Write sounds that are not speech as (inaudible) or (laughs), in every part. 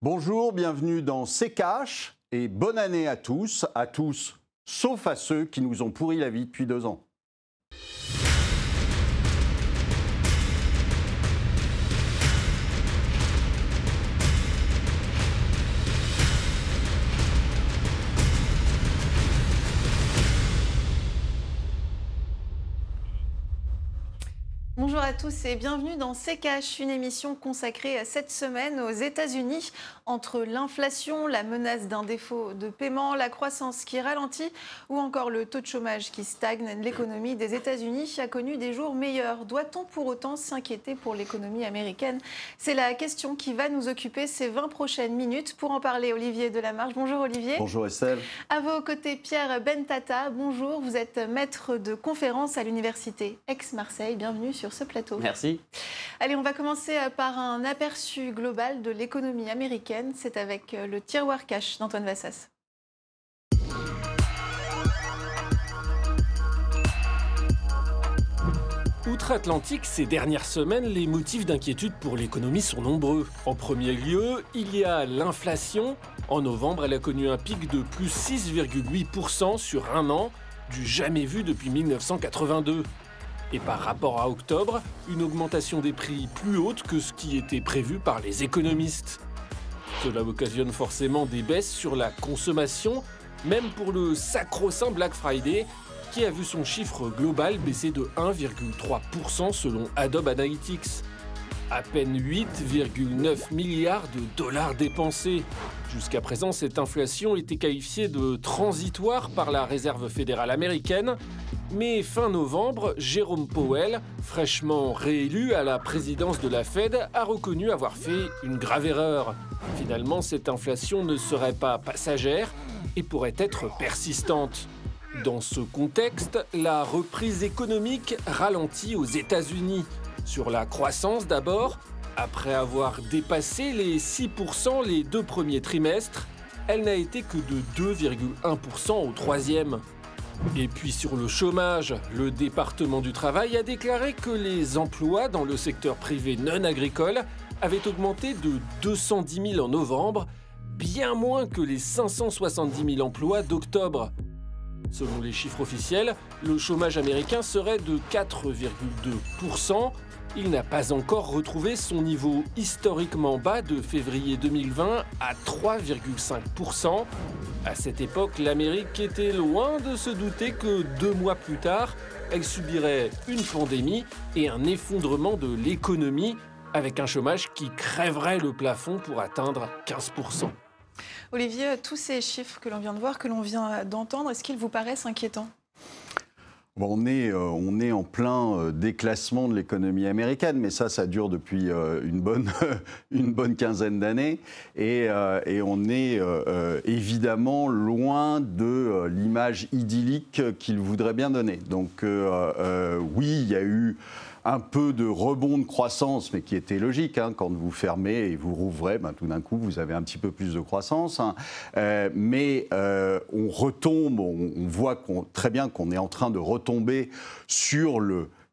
Bonjour, bienvenue dans C'est et bonne année à tous, à tous, sauf à ceux qui nous ont pourri la vie depuis deux ans. À tous et bienvenue dans CKH, une émission consacrée cette semaine aux États-Unis. Entre l'inflation, la menace d'un défaut de paiement, la croissance qui ralentit ou encore le taux de chômage qui stagne, l'économie des États-Unis a connu des jours meilleurs. Doit-on pour autant s'inquiéter pour l'économie américaine? C'est la question qui va nous occuper ces 20 prochaines minutes. Pour en parler, Olivier Delamarche. Bonjour Olivier. Bonjour Estelle. À vos côtés, Pierre Bentata. Bonjour, vous êtes maître de conférence à l'université Aix-Marseille. Bienvenue sur ce plateau. Merci. Allez, on va commencer par un aperçu global de l'économie américaine. C'est avec euh, le tiroir cash d'Antoine Vassas. Outre-Atlantique, ces dernières semaines, les motifs d'inquiétude pour l'économie sont nombreux. En premier lieu, il y a l'inflation. En novembre, elle a connu un pic de plus 6,8% sur un an, du jamais vu depuis 1982 et par rapport à octobre, une augmentation des prix plus haute que ce qui était prévu par les économistes. Cela occasionne forcément des baisses sur la consommation, même pour le sacro-saint Black Friday, qui a vu son chiffre global baisser de 1,3% selon Adobe Analytics. À peine 8,9 milliards de dollars dépensés. Jusqu'à présent, cette inflation était qualifiée de transitoire par la Réserve fédérale américaine, mais fin novembre, Jérôme Powell, fraîchement réélu à la présidence de la Fed, a reconnu avoir fait une grave erreur. Finalement, cette inflation ne serait pas passagère et pourrait être persistante. Dans ce contexte, la reprise économique ralentit aux États-Unis. Sur la croissance d'abord, après avoir dépassé les 6% les deux premiers trimestres, elle n'a été que de 2,1% au troisième. Et puis sur le chômage, le département du travail a déclaré que les emplois dans le secteur privé non agricole avaient augmenté de 210 000 en novembre, bien moins que les 570 000 emplois d'octobre. Selon les chiffres officiels, le chômage américain serait de 4,2%, il n'a pas encore retrouvé son niveau historiquement bas de février 2020 à 3,5%. À cette époque, l'Amérique était loin de se douter que deux mois plus tard, elle subirait une pandémie et un effondrement de l'économie avec un chômage qui crèverait le plafond pour atteindre 15%. Olivier, tous ces chiffres que l'on vient de voir, que l'on vient d'entendre, est-ce qu'ils vous paraissent inquiétants? On, est, euh, on est en plein euh, déclassement de l'économie américaine, mais ça, ça dure depuis euh, une, bonne, (laughs) une bonne quinzaine d'années. Et, on est évidemment loin de l'image idyllique qu'il voudrait bien donner. Donc oui, il y a eu un peu de rebond de croissance, mais qui était logique. Hein, quand vous fermez et vous rouvrez, ben, tout d'un coup, vous avez un petit peu plus de croissance. Hein. Mais on retombe, on, voit très bien qu'on est en train de retomber sur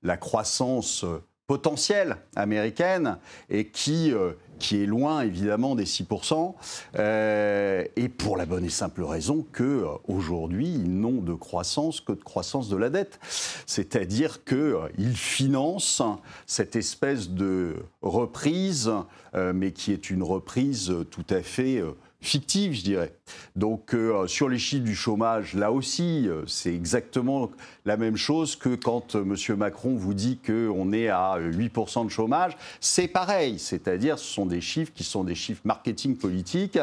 la croissance potentielle américaine et qui euh, qui est loin évidemment des 6%, euh, et pour la bonne et simple raison que aujourd'hui ils n'ont de croissance que de croissance de la dette. C'est-à-dire qu'ils euh, financent cette espèce de reprise, euh, mais qui est une reprise tout à fait fictive, je dirais. Donc euh, sur les chiffres du chômage, là aussi, euh, c'est exactement la même chose que quand euh, M. Macron vous dit qu'on est à 8% de chômage. C'est pareil, c'est-à-dire ce sont des chiffres qui sont des chiffres marketing politiques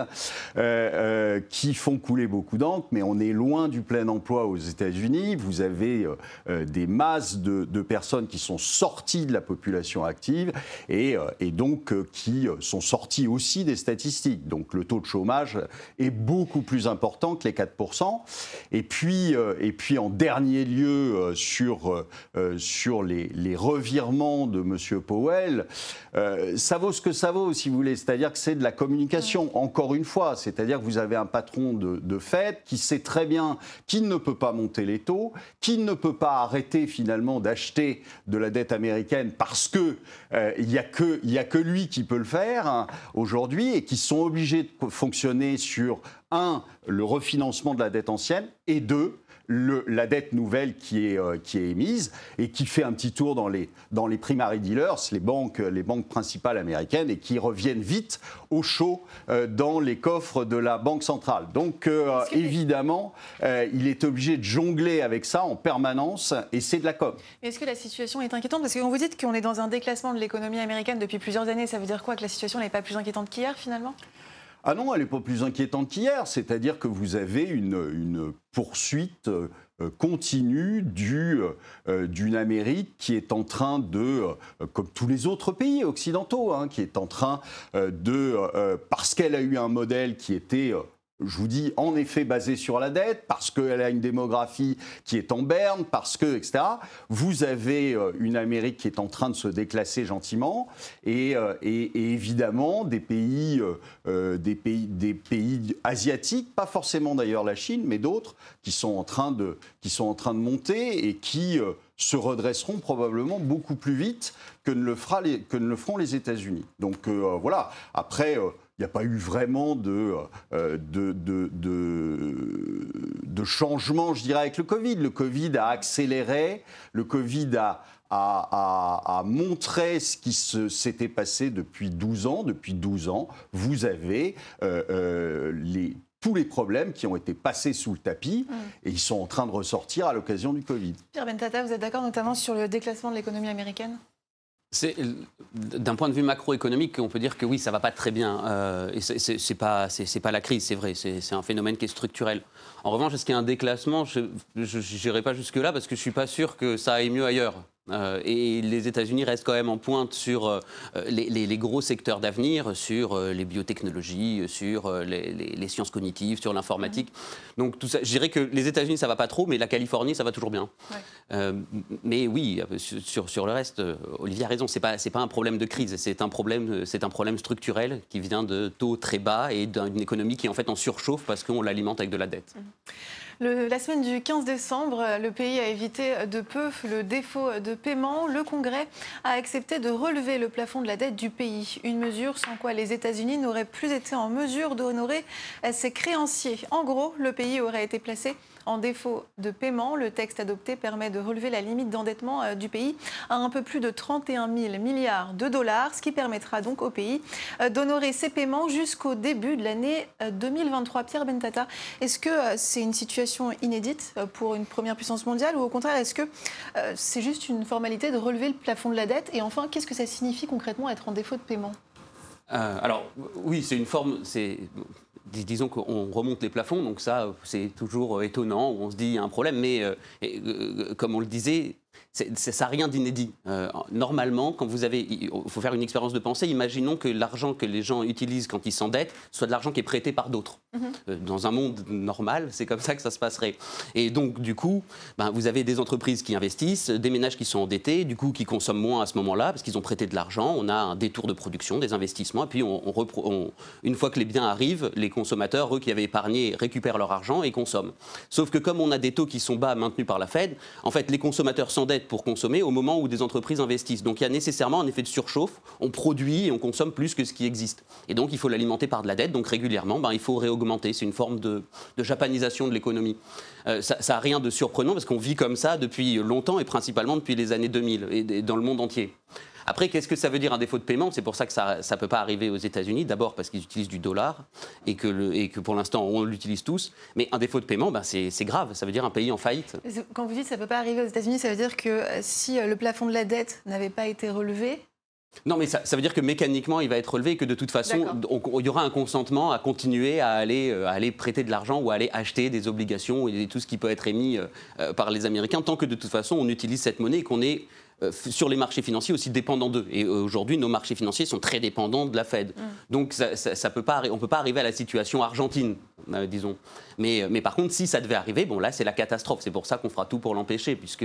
qui font couler beaucoup d'encre, mais on est loin du plein emploi aux États-Unis. Vous avez des masses de, personnes qui sont sorties de la population active et, donc qui sont sorties aussi des statistiques. Donc le taux de chômage est beaucoup plus important que les 4%. Et puis, et puis en dernier lieu, sur, sur les, les, revirements de M. Powell, ça vaut ce que ça vaut, si vous voulez. C'est-à-dire que c'est de la communication, encore une fois. C'est-à-dire que vous avez un patron de, de Fed qui sait très bien qu'il ne peut pas monter les taux, qu'il ne peut pas arrêter finalement d'acheter de la dette américaine parce que euh, il n'y a, que, a que lui qui peut le faire hein, aujourd'hui et qui sont obligés de fonctionner sur un, le refinancement de la dette ancienne et deux, la dette nouvelle qui est, euh, qui est émise et qui fait un petit tour dans les, dans les primary dealers, les banques, les banques principales américaines, et qui reviennent vite au chaud euh, dans les coffres de la Banque centrale. Donc euh, évidemment, il est obligé de jongler avec ça en permanence et c'est de la com. Est-ce que la situation est inquiétante? Parce que quand vous dites qu'on est dans un déclassement de l'économie américaine depuis plusieurs années, ça veut dire quoi? Que la situation n'est pas plus inquiétante qu'hier finalement? Ah non, elle n'est pas plus inquiétante qu'hier. C'est-à-dire que vous avez une, poursuite euh, continue euh, d'une Amérique qui est en train de, euh, comme tous les autres pays occidentaux, hein, qui est en train de, parce qu'elle a eu un modèle qui était je vous dis, en effet basé sur la dette, parce qu'elle a une démographie qui est en berne, parce que, etc. Vous avez euh, une Amérique qui est en train de se déclasser gentiment, et, euh, évidemment des pays, euh, des pays, des pays asiatiques, pas forcément d'ailleurs la Chine, mais d'autres, qui, sont en train de, qui sont en train de monter et qui se redresseront probablement beaucoup plus vite que ne le, fera que ne le feront les États-Unis. Donc voilà, après il n'y a pas eu vraiment euh, de, de, de, changement, je dirais, avec le Covid. Le Covid a accéléré, le Covid a, a, montré ce qui s'était passé depuis 12 ans. Depuis 12 ans, vous avez euh, euh, les, tous les problèmes qui ont été passés sous le tapis et ils sont en train de ressortir à l'occasion du Covid. Pierre Bentata, vous êtes d'accord notamment sur le déclassement de l'économie américaine? D'un point de vue macroéconomique, on peut dire que oui, ça va pas très bien. Euh, et c'est pas, c'est pas la crise, c'est vrai. C'est un phénomène qui est structurel. En revanche, est-ce qu'il y a un déclassement? Je n'irai pas jusque là parce que je suis pas sûr que ça aille mieux ailleurs. Euh, et les États-Unis restent quand même en pointe sur euh, les, gros secteurs d'avenir, sur euh, les biotechnologies, sur les, sciences cognitives, sur l'informatique. Mhm. Donc tout ça, je dirais que les États-Unis ça va pas trop, mais la Californie ça va toujours bien. mais oui, sur, sur le reste, Olivier a raison, c'est pas c'est pas un problème de crise, c'est un problème c'est un problème structurel qui vient de taux très bas et d'une économie qui est en fait en surchauffe parce qu'on l'alimente avec de la dette. La semaine du 15 décembre, le pays a évité de peu le défaut de paiement. Le Congrès a accepté de relever le plafond de la dette du pays. Une mesure sans quoi les États-Unis n'auraient plus été en mesure d'honorer ses créanciers. En gros, le pays aurait été placé en défaut de paiement, le texte adopté permet de relever la limite d'endettement euh, du pays à un peu plus de 31 000 milliards de dollars, ce qui permettra donc au pays euh, d'honorer ses paiements jusqu'au début de l'année 2023. Euh, Pierre Bentata, est-ce que c'est une situation inédite pour une première puissance mondiale ou au contraire, est-ce que c'est juste une formalité de relever le plafond de la dette? Et enfin, qu'est-ce que ça signifie concrètement être en défaut de paiement? Alors oui, c'est une forme, c'est disons qu'on remonte les plafonds, donc ça, c'est toujours étonnant, on se dit il y a un problème, mais euh, euh, comme on le disait, ça n'a rien d'inédit. Euh, normalement, quand vous avez, il faut faire une expérience de pensée. Imaginons que l'argent que les gens utilisent quand ils s'endettent soit de l'argent qui est prêté par d'autres. Mhm. Euh, dans un monde normal, c'est comme ça que ça se passerait. Et donc, du coup, ben, vous avez des entreprises qui investissent, des ménages qui sont endettés, du coup, qui consomment moins à ce moment-là parce qu'ils ont prêté de l'argent. On a un détour de production, des investissements, et puis on, une fois que les biens arrivent, les consommateurs, eux qui avaient épargné, récupèrent leur argent et consomment. Sauf que comme on a des taux qui sont bas maintenus par la Fed, en fait, les consommateurs s'endettent pour consommer au moment où des entreprises investissent. Donc il y a nécessairement un effet de surchauffe. On produit et on consomme plus que ce qui existe. Et donc il faut l'alimenter par de la dette. Donc régulièrement, ben, il faut réaugmenter. C'est une forme de, japanisation de l'économie. Euh, ça n'a rien de surprenant parce qu'on vit comme ça depuis longtemps et principalement depuis les années 2000 et dans le monde entier. Après, qu'est-ce que ça veut dire un défaut de paiement? C'est pour ça que ça ne peut pas arriver aux États-Unis. D'abord parce qu'ils utilisent du dollar et que, et que pour l'instant, on l'utilise tous. Mais un défaut de paiement, ben, c'est grave. Ça veut dire un pays en faillite. Quand vous dites que ça ne peut pas arriver aux États-Unis, ça veut dire que si euh, le plafond de la dette n'avait pas été relevé, Non, mais ça, ça, veut dire que mécaniquement, il va être relevé et que de toute façon, il y aura un consentement à continuer à aller, euh, à aller prêter de l'argent ou à aller acheter des obligations et tout ce qui peut être émis euh, euh, par les Américains, tant que de toute façon, on utilise cette monnaie et qu'on est sur les marchés financiers aussi dépendant d'eux. Et aujourd'hui, nos marchés financiers sont très dépendants de la Fed. Mm. Donc, ça, ça, peut pas, on ne peut pas arriver à la situation argentine, disons. Mais, mais par contre, si ça devait arriver, bon, là, c'est la catastrophe. C'est pour ça qu'on fera tout pour l'empêcher, puisque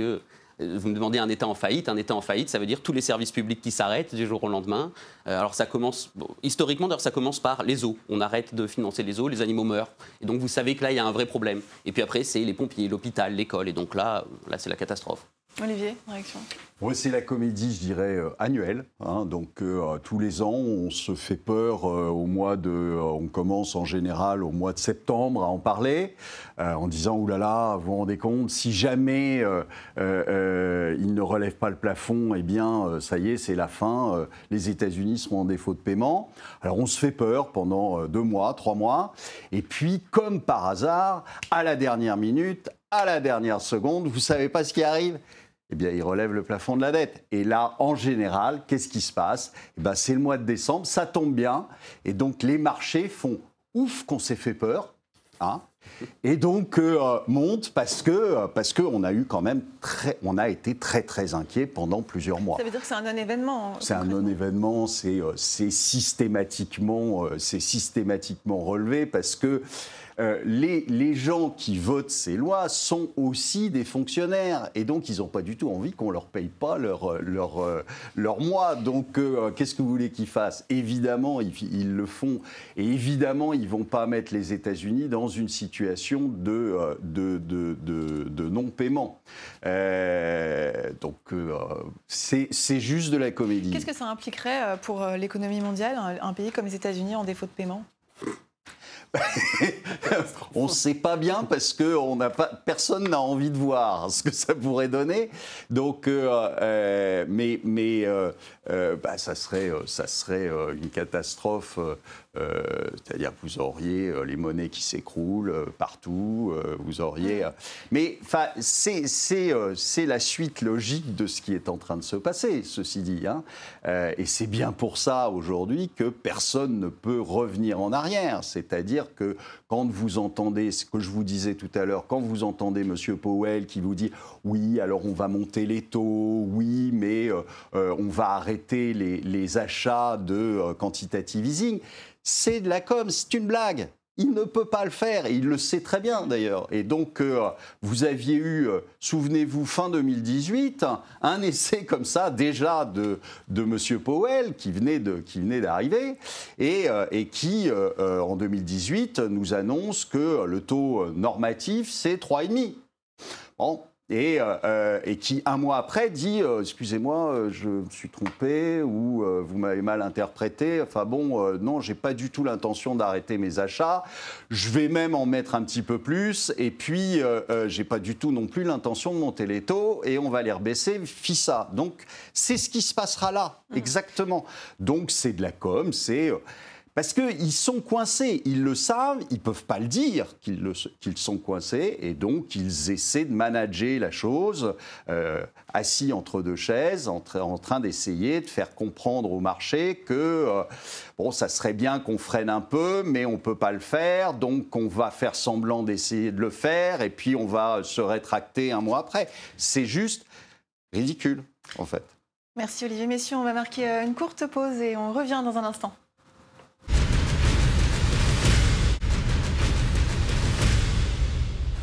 vous me demandez un État en faillite. Un État en faillite, ça veut dire tous les services publics qui s'arrêtent du jour au lendemain. Euh, alors ça commence, historiquement d'ailleurs, ça commence par les eaux. On arrête de financer les eaux, les animaux meurent. Et donc vous savez que là, il y a un vrai problème. Et puis après, c'est les pompiers, l'hôpital, l'école. Et donc là, là c'est la catastrophe. Olivier, réaction C'est la comédie, je dirais, euh, annuelle. Hein. donc euh, tous les ans, on se fait peur euh, au mois de. on commence en général au mois de septembre à en parler, en disant oulala, là là, vous vous rendez compte, si jamais il ne relève pas le plafond, eh bien, ça y est, c'est la fin. les États-Unis seront en défaut de paiement. Alors on se fait peur pendant deux mois, trois mois. Et puis, comme par hasard, à la dernière minute, à la dernière seconde, vous savez pas ce qui arrive eh bien, il relève le plafond de la dette. Et là, en général, qu'est-ce qui se passe? Eh ben, C'est le mois de décembre, ça tombe bien. Et donc, les marchés font ouf qu'on s'est fait peur. Hein et donc euh, monte parce que euh, parce que on a eu quand même très, on a été très très inquiet pendant plusieurs mois. Ça veut dire que c'est un non-événement. C'est un non-événement, c'est euh, c'est systématiquement c'est systématiquement relevé parce que euh, les, gens qui votent ces lois sont aussi des fonctionnaires et donc ils n'ont pas du tout envie qu'on leur paye pas leur, leur, euh, leur mois. Donc euh, qu'est-ce que vous voulez qu'ils fassent? Évidemment, ils, le font et évidemment, ils vont pas mettre les États-Unis dans une situation de, de, de, non-paiement. donc c'est juste de la comédie. Qu'est-ce que ça impliquerait pour l'économie mondiale, un pays comme les États-Unis en défaut de paiement? (laughs) on ne sait pas bien parce que on n'a pas, personne n'a envie de voir ce que ça pourrait donner. Donc, euh, euh, mais, mais euh, bah, ça serait, ça serait une catastrophe c'est-à-dire que vous auriez les monnaies qui s'écroulent partout, vous auriez... Mais c'est la suite logique de ce qui est en train de se passer, ceci dit. Hein. et c'est bien pour ça aujourd'hui que personne ne peut revenir en arrière. C'est-à-dire que quand vous entendez ce que je vous disais tout à l'heure, quand vous entendez M. Powell qui vous dit oui, alors on va monter les taux, oui, mais on va arrêter les, les achats de quantitative easing, c'est de la com, c'est une blague. Il ne peut pas le faire et il le sait très bien d'ailleurs. Et donc, euh, vous aviez eu, euh, souvenez-vous, fin 2018, un essai comme ça déjà de, de M. Powell qui venait d'arriver et, euh, et, qui, en 2018, nous annonce que le taux normatif, c'est 3,5. Bon, euh, euh, et, qui, un mois après, dit euh, Excusez-moi, je me suis trompé ou vous m'avez mal interprété. Enfin bon, non, j'ai pas du tout l'intention d'arrêter mes achats. Je vais même en mettre un petit peu plus. Et puis, j'ai pas du tout non plus l'intention de monter les taux et on va les rebaisser. FISA. Donc, c'est ce qui se passera là, mmh. exactement. Donc, c'est de la com, c'est. Parce qu'ils sont coincés, ils le savent, ils ne peuvent pas le dire qu'ils sont coincés, et donc ils essaient de manager la chose, euh, assis entre deux chaises, en, train d'essayer de faire comprendre au marché que, euh, bon, ça serait bien qu'on freine un peu, mais on ne peut pas le faire, donc on va faire semblant d'essayer de le faire, et puis on va se rétracter un mois après. C'est juste ridicule, en fait. Merci Olivier Messieurs, on va marquer euh, une courte pause et on revient dans un instant.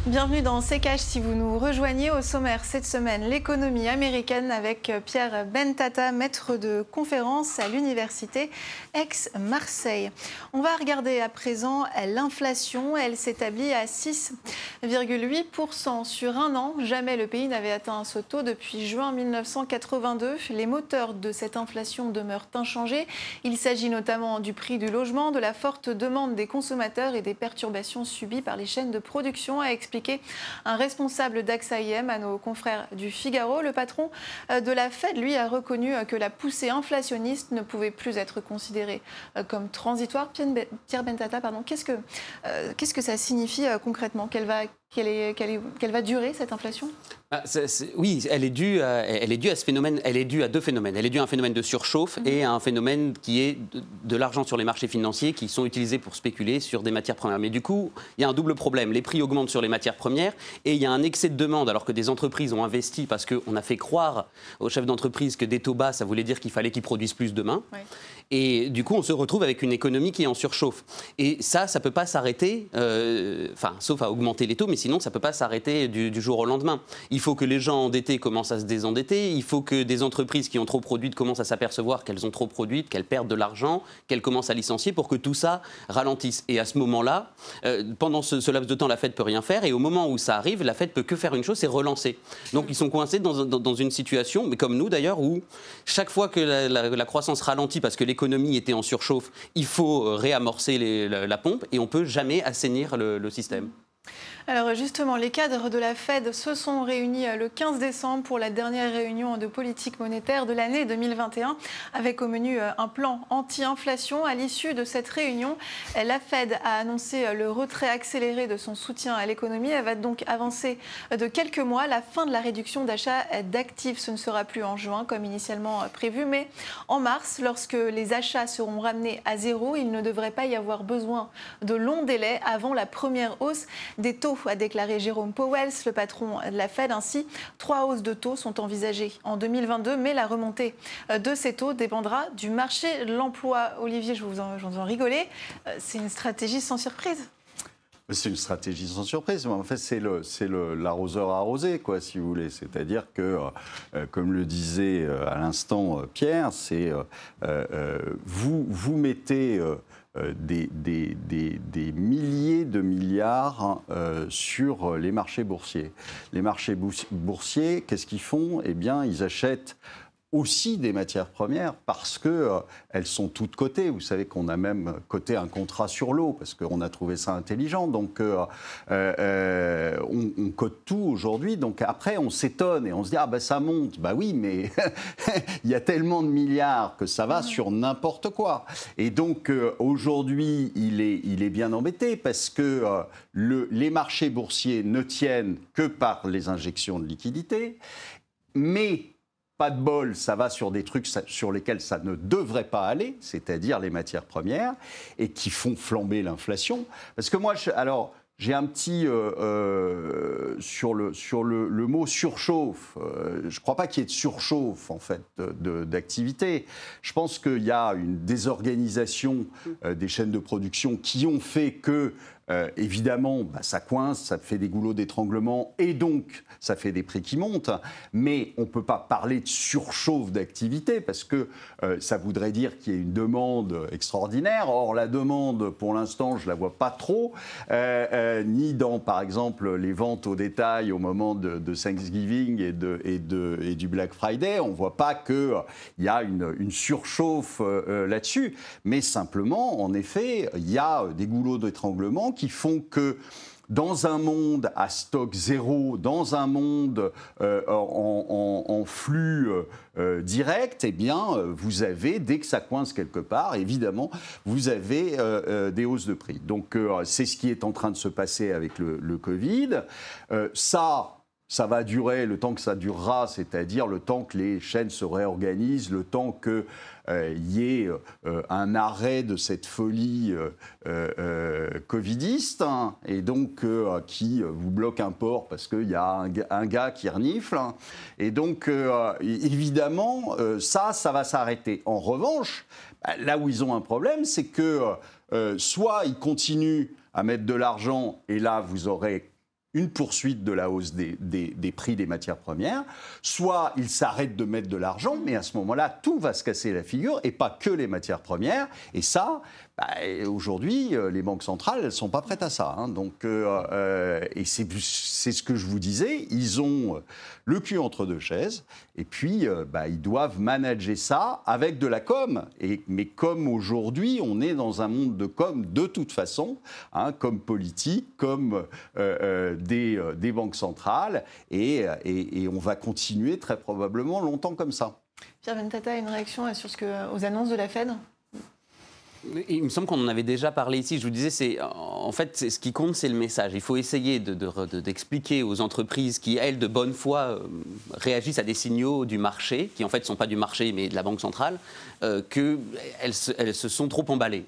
Bienvenue dans CKH si vous nous rejoignez au sommaire cette semaine, l'économie américaine avec Pierre Bentata, maître de conférence à l'université Aix-Marseille. On va regarder à présent l'inflation. Elle s'établit à 6,8% sur un an. Jamais le pays n'avait atteint ce taux depuis juin 1982. Les moteurs de cette inflation demeurent inchangés. Il s'agit notamment du prix du logement, de la forte demande des consommateurs et des perturbations subies par les chaînes de production, un responsable d'AXA IM à nos confrères du Figaro. Le patron euh, de la Fed, lui, a reconnu euh, que la poussée inflationniste ne pouvait plus être considérée euh, comme transitoire. Pierre Bentata, pardon, qu'est-ce que, qu'est-ce que ça signifie concrètement? Quelle va qu'elle va durer cette inflation? Ah, oui, elle est, due à, elle est due à ce phénomène. Elle est due à deux phénomènes. Elle est due à un phénomène de surchauffe mhm. et à un phénomène qui est de, l'argent sur les marchés financiers qui sont utilisés pour spéculer sur des matières premières. Mais du coup, il y a un double problème. Les prix augmentent sur les matières premières et il y a un excès de demande alors que des entreprises ont investi parce qu'on a fait croire aux chefs d'entreprise que des taux bas, ça voulait dire qu'il fallait qu'ils produisent plus demain. Et du coup, on se retrouve avec une économie qui est en surchauffe. Et ça, ça ne peut pas s'arrêter, euh, enfin, sauf à augmenter les taux, mais sinon, ça ne peut pas s'arrêter du, jour au lendemain. Il faut que les gens endettés commencent à se désendetter, il faut que des entreprises qui ont trop produit commencent à s'apercevoir qu'elles ont trop produit, qu'elles perdent de l'argent, qu'elles commencent à licencier pour que tout ça ralentisse. Et à ce moment-là, euh, pendant ce, laps de temps, la Fed peut rien faire, et au moment où ça arrive, la Fed peut que faire une chose, c'est relancer. Donc ils sont coincés dans, une situation, mais comme nous d'ailleurs, où chaque fois que la, croissance ralentit parce que l'économie était en surchauffe, il faut euh, réamorcer la, pompe, et on peut jamais assainir le système. Alors justement, les cadres de la Fed se sont réunis euh, le 15 décembre pour la dernière réunion de politique monétaire de l'année 2021 avec au menu euh, un plan anti-inflation. À l'issue de cette réunion, la Fed a annoncé euh, le retrait accéléré de son soutien à l'économie. Elle va donc avancer de quelques mois la fin de la réduction d'achat d'actifs. Ce ne sera plus en juin comme initialement prévu, mais en mars, lorsque les achats seront ramenés à zéro, il ne devrait pas y avoir besoin de longs délais avant la première hausse des taux a déclaré Jérôme Powell, le patron de la Fed. Ainsi, trois hausses de taux sont envisagées en 2022, mais la remontée de ces taux dépendra du marché de l'emploi. Olivier, je vous en, rigoler, euh, c'est une stratégie sans surprise. C'est une stratégie sans surprise, en fait, c'est l'arroseur arrosé, quoi, si vous voulez. C'est-à-dire que, euh, comme le disait euh, à l'instant Pierre, c'est vous, vous mettez euh, des, des, milliers de milliards euh, sur les marchés boursiers. Les marchés boursiers, qu'est-ce qu'ils font? Eh bien, ils achètent aussi des matières premières parce que euh, elles sont toutes cotées. Vous savez qu'on a même coté un contrat sur l'eau parce qu'on a trouvé ça intelligent. Donc euh, euh, on, cote tout aujourd'hui. Donc après on s'étonne et on se dit ah ben ça monte. Bah oui, mais (laughs) il y a tellement de milliards que ça va sur n'importe quoi. Et donc aujourd'hui il est il est bien embêté parce que le, les marchés boursiers ne tiennent que par les injections de liquidités, mais pas de bol, ça va sur des trucs sur lesquels ça ne devrait pas aller, c'est-à-dire les matières premières, et qui font flamber l'inflation. Parce que moi, alors, j'ai un petit euh, euh, sur, le, sur le, mot surchauffe. Euh, je ne crois pas qu'il y ait de surchauffe en fait d'activité. Je pense qu'il y a une désorganisation des chaînes de production qui ont fait que euh, évidemment, bah, ça coince, ça fait des goulots d'étranglement et donc ça fait des prix qui montent. Mais on ne peut pas parler de surchauffe d'activité parce que euh, ça voudrait dire qu'il y a une demande extraordinaire. Or, la demande, pour l'instant, je ne la vois pas trop, euh, ni dans, par exemple, les ventes au détail au moment de, Thanksgiving et, de, et, du Black Friday. On ne voit pas qu'il y a une, une surchauffe là-dessus. Mais simplement, en effet, il y a des goulots d'étranglement qui font que dans un monde à stock zéro, dans un monde euh, en, flux euh, direct, eh bien, vous avez, dès que ça coince quelque part, évidemment, vous avez euh, des hausses de prix. Donc, c'est ce qui est en train de se passer avec le, le Covid. ça, ça va durer le temps que ça durera, c'est-à-dire le temps que les chaînes se réorganisent, le temps qu'il euh, y ait euh, un arrêt de cette folie euh, covidiste, hein, et donc qui vous bloque un port parce qu'il y a un, gars qui renifle. Hein. et donc, évidemment, ça, ça va s'arrêter. En revanche, là où ils ont un problème, c'est que soit ils continuent à mettre de l'argent, et là, vous aurez une poursuite de la hausse des, prix des matières premières, soit ils s'arrêtent de mettre de l'argent, mais à ce moment-là, tout va se casser la figure, et pas que les matières premières. Et ça, bah, aujourd'hui, euh, les banques centrales, ne sont pas prêtes à ça. Hein. Donc, euh, euh, et c'est ce que je vous disais, ils ont le cul entre deux chaises, et puis bah, ils doivent manager ça avec de la com. Mais comme aujourd'hui, on est dans un monde de com de toute façon, hein, comme politique, comme des, banques centrales, et, et, on va continuer très probablement longtemps comme ça. Pierre Ventata, une réaction sur ce que, aux annonces de la Fed? Il me semble qu'on en avait déjà parlé ici. Je vous disais, c'est en fait, ce qui compte, c'est le message. Il faut essayer d'expliquer aux entreprises qui, elles, de bonne foi, euh, réagissent à des signaux du marché, qui en fait ne sont pas du marché, mais de la Banque centrale, euh, qu'elles elles se sont trop emballées.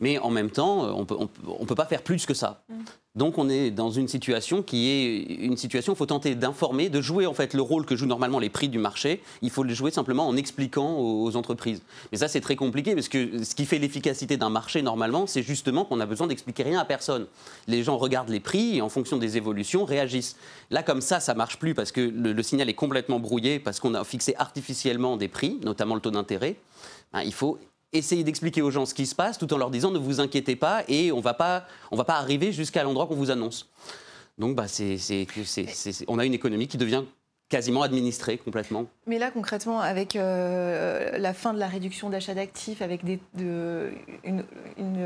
Mais en même temps, on peut, ne peut pas faire plus que ça. Mm. Donc on est dans une situation qui est une situation, il faut tenter d'informer, de jouer en fait le rôle que jouent normalement les prix du marché. Il faut le jouer simplement en expliquant aux, entreprises. Mais ça c'est très compliqué parce que ce qui fait l'efficacité d'un marché normalement, c'est justement qu'on a besoin d'expliquer rien à personne. Les gens regardent les prix et en fonction des évolutions réagissent. Là comme ça, ça marche plus parce que le, signal est complètement brouillé parce qu'on a fixé artificiellement des prix, notamment le taux d'intérêt. Ben, il faut essayer d'expliquer aux gens ce qui se passe tout en leur disant ne vous inquiétez pas et on ne va pas arriver jusqu'à l'endroit qu'on vous annonce. Donc bah, on a une économie qui devient quasiment administrée complètement. Mais là, concrètement, avec euh, la fin de la réduction d'achat d'actifs, avec des, une,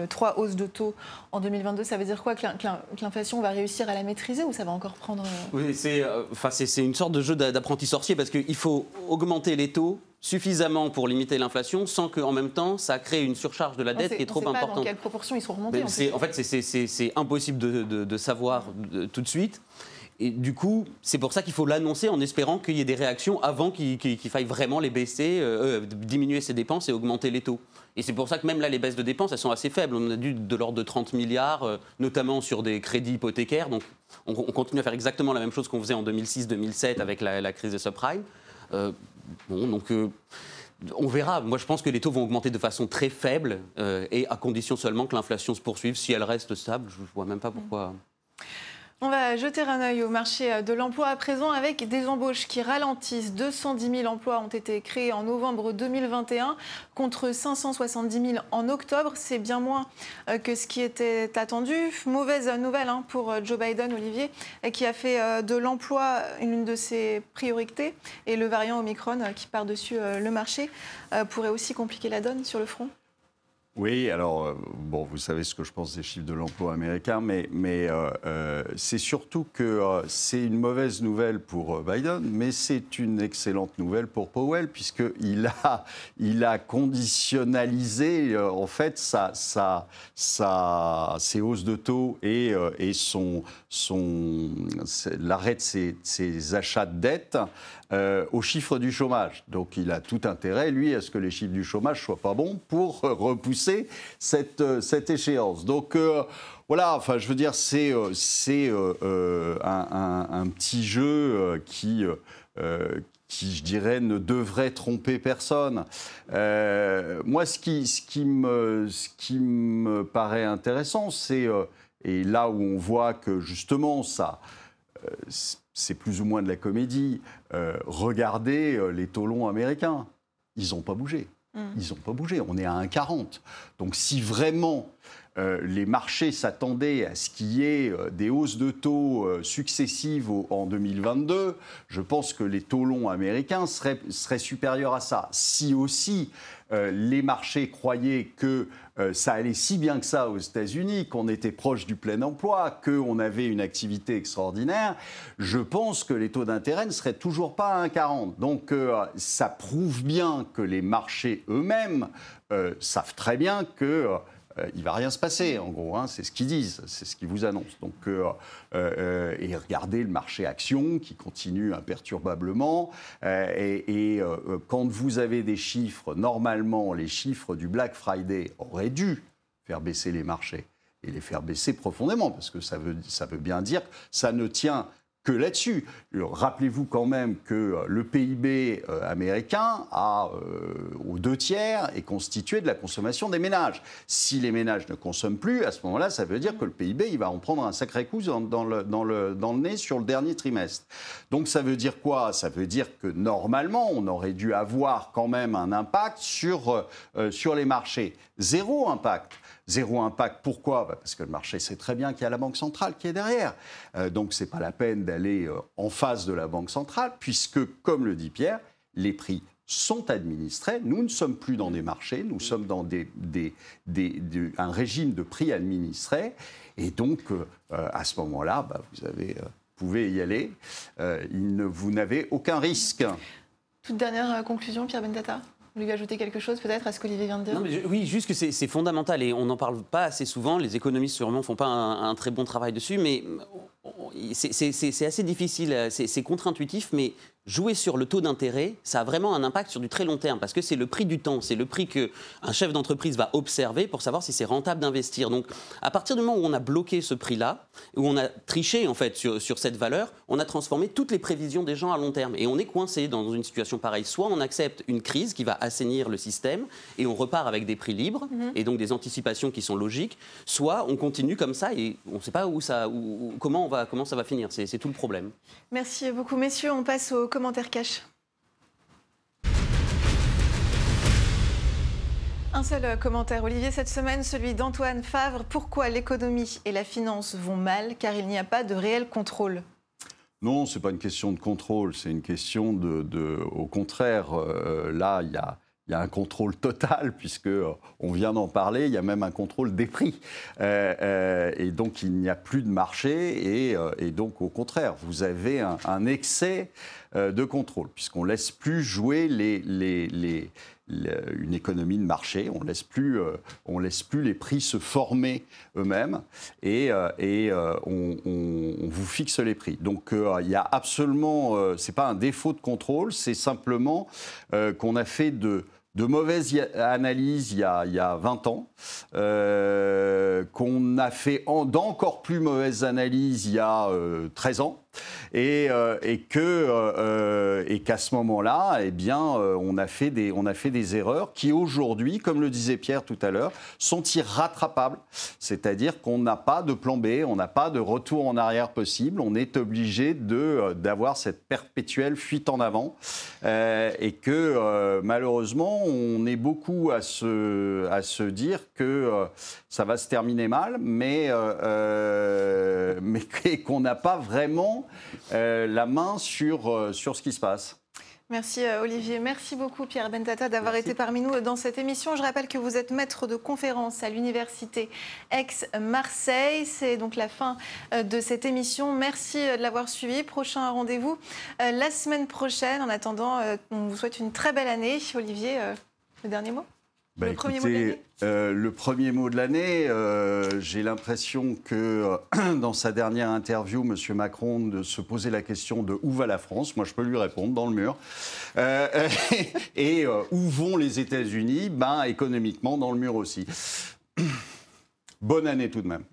trois hausses de taux en 2022, ça veut dire quoi Que l'inflation va réussir à la maîtriser ou ça va encore prendre... Euh, oui, c'est euh, c'est une sorte de jeu d'apprenti sorcier parce qu'il faut augmenter les taux suffisamment pour limiter l'inflation sans qu'en même temps ça crée une surcharge de la dette qui est trop importante. Dans quelle proportion ils sont remontés En, fait, c'est impossible de, savoir tout de suite. Et du coup, c'est pour ça qu'il faut l'annoncer en espérant qu'il y ait des réactions avant qu'il faille vraiment les baisser, euh, euh, diminuer ses dépenses et augmenter les taux. Et c'est pour ça que même là, les baisses de dépenses, elles sont assez faibles. On a dû de l'ordre de 30 milliards, euh, notamment sur des crédits hypothécaires. Donc on, continue à faire exactement la même chose qu'on faisait en 2006-2007 avec la, la, crise des subprimes. Bon, donc. Euh, on verra. Moi, je pense que les taux vont augmenter de façon très faible euh, et à condition seulement que l'inflation se poursuive. Si elle reste stable, je ne vois même pas pourquoi. On va jeter un œil au marché euh, de l'emploi à présent avec des embauches qui ralentissent. 210 000 emplois ont été créés en novembre 2021 contre 570 000 en octobre. C'est bien moins euh, que ce qui était attendu. Mauvaise nouvelle hein, pour euh, Joe Biden, Olivier, qui a fait de l'emploi une de ses priorités. Et le variant Omicron qui part dessus le marché pourrait aussi compliquer la donne sur le front. Oui, alors, euh, bon, vous savez ce que je pense des chiffres de l'emploi américain, mais, euh, euh, c'est surtout que c'est une mauvaise nouvelle pour Biden, mais c'est une excellente nouvelle pour Powell, puisqu'il a, il a conditionnalisé, en fait, sa, sa, sa, ses hausses de taux et, son, son, l'arrêt de ses, achats de dette euh, aux chiffres du chômage. Donc il a tout intérêt, lui, à ce que les chiffres du chômage soient pas bons pour repousser cette, euh, cette échéance. Donc euh, voilà, enfin je veux dire, c'est un, un, petit jeu qui qui, je dirais, ne devrait tromper personne. moi, ce qui, ce, qui me, ce qui me paraît intéressant, c'est, et là où on voit que justement ça, c'est plus ou moins de la comédie. Euh, regardez euh, les taux longs américains. Ils n'ont pas bougé. Mm. Ils n'ont pas bougé. On est à 1,40. Donc si vraiment euh, les marchés s'attendaient à ce qu'il y ait des hausses de taux successives en 2022, je pense que les taux longs américains seraient, seraient supérieurs à ça. Si aussi les marchés croyaient que euh, ça allait si bien que ça aux États-Unis, qu'on était proche du plein emploi, qu'on avait une activité extraordinaire, je pense que les taux d'intérêt ne seraient toujours pas à 1,40. Donc euh, ça prouve bien que les marchés eux-mêmes euh, savent très bien que euh, il va rien se passer, en gros. Hein, c'est ce qu'ils disent, c'est ce qu'ils vous annoncent. Donc, euh, euh, et regardez le marché action qui continue imperturbablement. et, quand vous avez des chiffres, normalement, les chiffres du Black Friday auraient dû faire baisser les marchés et les faire baisser profondément, parce que ça veut, ça veut bien dire que ça ne tient que là-dessus. Rappelez-vous quand même que euh, le PIB euh, américain, a, euh, aux deux tiers, est constitué de la consommation des ménages. Si les ménages ne consomment plus, à ce moment-là, ça veut dire que le PIB, il va en prendre un sacré coup dans, le, dans, le, dans le nez sur le dernier trimestre. Donc ça veut dire quoi? Ça veut dire que normalement, on aurait dû avoir quand même un impact sur, sur les marchés. Zéro impact. Zéro impact. Pourquoi? Bah, Parce que le marché sait très bien qu'il y a la Banque centrale qui est derrière. Euh, donc, ce n'est pas la peine d'aller euh, en face de la Banque centrale, puisque, comme le dit Pierre, les prix sont administrés. Nous ne sommes plus dans des marchés, nous sommes dans un régime de prix administrés. Et donc, euh, à ce moment-là, bah, vous avez, pouvez y aller. vous n'avez aucun risque. Toute dernière conclusion, Pierre Bendata? Vous lui ajoutez quelque chose peut-être à ce qu'Olivier vient de dire? Non, mais Oui, juste que c'est fondamental et on n'en parle pas assez souvent. Les économistes sûrement ne font pas un, un, très bon travail dessus, mais c'est assez difficile, c'est contre-intuitif, mais jouer sur le taux d'intérêt, ça a vraiment un impact sur du très long terme, parce que c'est le prix du temps, c'est le prix qu'un chef d'entreprise va observer pour savoir si c'est rentable d'investir. Donc, à partir du moment où on a bloqué ce prix-là, où on a triché en fait sur, sur, cette valeur, on a transformé toutes les prévisions des gens à long terme. Et on est coincé dans une situation pareille. Soit on accepte une crise qui va assainir le système, et on repart avec des prix libres, mhm. et donc des anticipations qui sont logiques, soit on continue comme ça, et on ne sait pas où ça, où, comment, on va, comment ça va finir. C'est tout le problème. Merci beaucoup, messieurs. On passe au commentaire cash. Un seul euh, commentaire, Olivier, cette semaine, celui d'Antoine Favre. Pourquoi l'économie et la finance vont mal? Car il n'y a pas de réel contrôle. Non, ce n'est pas une question de contrôle, c'est une question de, Au contraire, euh, là, il y a il y a un contrôle total, (laughs) puisque euh, on vient d'en parler, il y a même un contrôle des prix. Euh, euh, et donc, il n'y a plus de marché, et, donc, au contraire, vous avez un, excès de contrôle, puisqu'on ne laisse plus jouer une économie de marché. On laisse plus, on laisse plus les prix se former eux-mêmes et, euh, on, vous fixe les prix. Donc il y a absolument, c'est pas un défaut de contrôle, c'est simplement qu'on a fait de de mauvaises analyses il y a, il y a 20 ans, qu'on a fait d'encore plus mauvaises analyses il y a 13 ans, et, euh, et que euh, euh, et qu'à ce moment-là, eh bien, on a fait des on a fait des erreurs qui aujourd'hui, comme le disait Pierre tout à l'heure, sont irrattrapables. C'est-à-dire qu'on n'a pas de plan B, on n'a pas de retour en arrière possible. On est obligé de d'avoir cette perpétuelle fuite en avant et que malheureusement, on est beaucoup à se à se dire que ça va se terminer mal, mais (laughs) mais qu'on n'a pas vraiment euh, la main sur, euh, sur ce qui se passe. Merci euh, Olivier. Merci beaucoup Pierre Bentata d'avoir été parmi nous dans cette émission. Je rappelle que vous êtes maître de conférence à l'université Aix-Marseille. C'est donc la fin de cette émission. Merci de l'avoir suivi. Prochain rendez-vous la semaine prochaine. En attendant, on vous souhaite une très belle année. Olivier, le dernier mot? Bah, le, premier euh, le, premier mot de l'année, euh, j'ai l'impression que euh, (clears throat) dans sa dernière interview, M. Macron de se posait la question de où va la France. Moi, je peux lui répondre dans le mur. (laughs) et où vont les États-Unis? Ben, économiquement, dans le mur aussi. (clears throat) Bonne année tout de même.